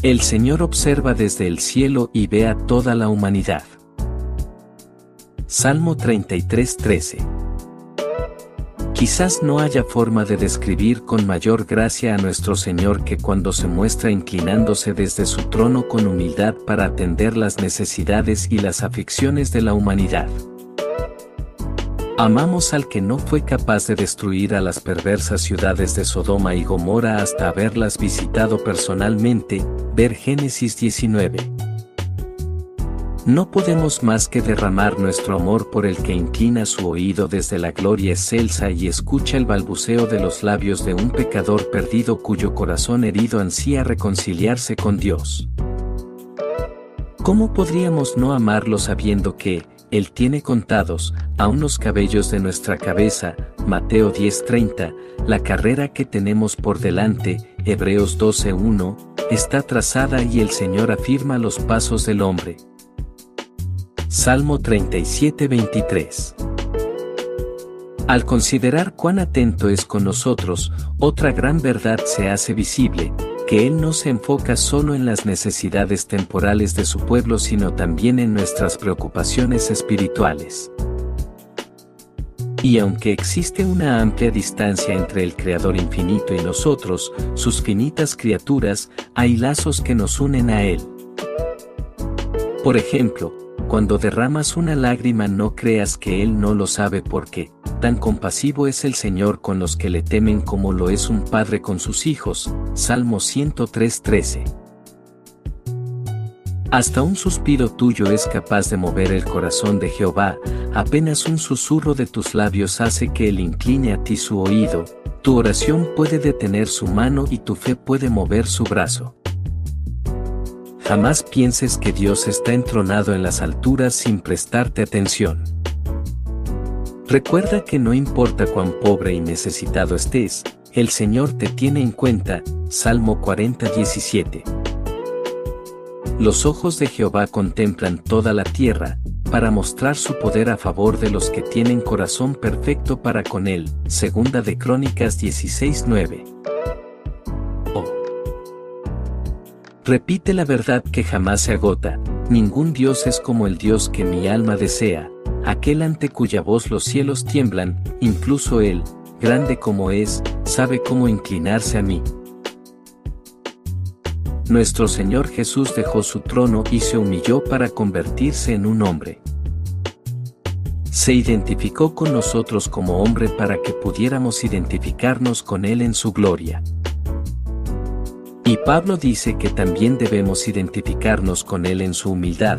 El Señor observa desde el cielo y ve a toda la humanidad. Salmo 33:13. Quizás no haya forma de describir con mayor gracia a nuestro Señor que cuando se muestra inclinándose desde su trono con humildad para atender las necesidades y las aflicciones de la humanidad. Amamos al que no fue capaz de destruir a las perversas ciudades de Sodoma y Gomorra hasta haberlas visitado personalmente, ver Génesis 19. No podemos más que derramar nuestro amor por el que inclina su oído desde la gloria excelsa y escucha el balbuceo de los labios de un pecador perdido cuyo corazón herido ansía reconciliarse con Dios. ¿Cómo podríamos no amarlo sabiendo que, Él tiene contados, aún los cabellos de nuestra cabeza, Mateo 10:30, la carrera que tenemos por delante, Hebreos 12:1, está trazada y el Señor afirma los pasos del hombre. Salmo 37:23 Al considerar cuán atento es con nosotros, otra gran verdad se hace visible, que Él no se enfoca solo en las necesidades temporales de su pueblo sino también en nuestras preocupaciones espirituales. Y aunque existe una amplia distancia entre el Creador infinito y nosotros, sus finitas criaturas, hay lazos que nos unen a Él. Por ejemplo, cuando derramas una lágrima no creas que Él no lo sabe porque, tan compasivo es el Señor con los que le temen como lo es un padre con sus hijos. Salmo 103:13. Hasta un suspiro tuyo es capaz de mover el corazón de Jehová, apenas un susurro de tus labios hace que Él incline a ti su oído, tu oración puede detener su mano y tu fe puede mover su brazo. Jamás pienses que Dios está entronado en las alturas sin prestarte atención. Recuerda que no importa cuán pobre y necesitado estés, el Señor te tiene en cuenta, Salmo 40:17. Los ojos de Jehová contemplan toda la tierra, para mostrar su poder a favor de los que tienen corazón perfecto para con él. Segunda de Crónicas 16:9. Oh. Repite la verdad que jamás se agota, ningún Dios es como el Dios que mi alma desea, aquel ante cuya voz los cielos tiemblan, incluso él, grande como es, sabe cómo inclinarse a mí. Nuestro Señor Jesús dejó su trono y se humilló para convertirse en un hombre. Se identificó con nosotros como hombre para que pudiéramos identificarnos con Él en su gloria. Y Pablo dice que también debemos identificarnos con Él en su humildad,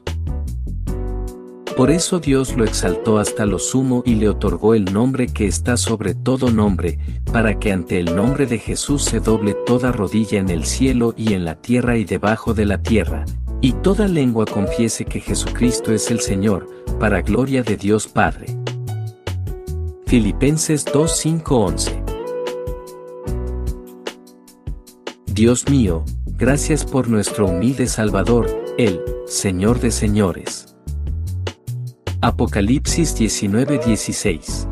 Por eso Dios lo exaltó hasta lo sumo y le otorgó el nombre que está sobre todo nombre, para que ante el nombre de Jesús se doble toda rodilla en el cielo y en la tierra y debajo de la tierra, y toda lengua confiese que Jesucristo es el Señor, para gloria de Dios Padre. Filipenses 2:5-11 Dios mío, gracias por nuestro humilde Salvador, el Señor de señores. Apocalipsis 19:16